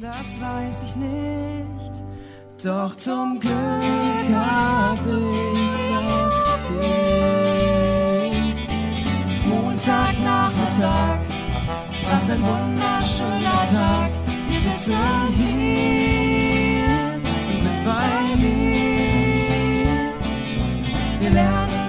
Das weiß ich nicht, doch zum Glück hab ich auch dich. Montagnachmittag, was ein wunderschöner Tag. Wir sitzen hier, du bist bei mir. Wir lernen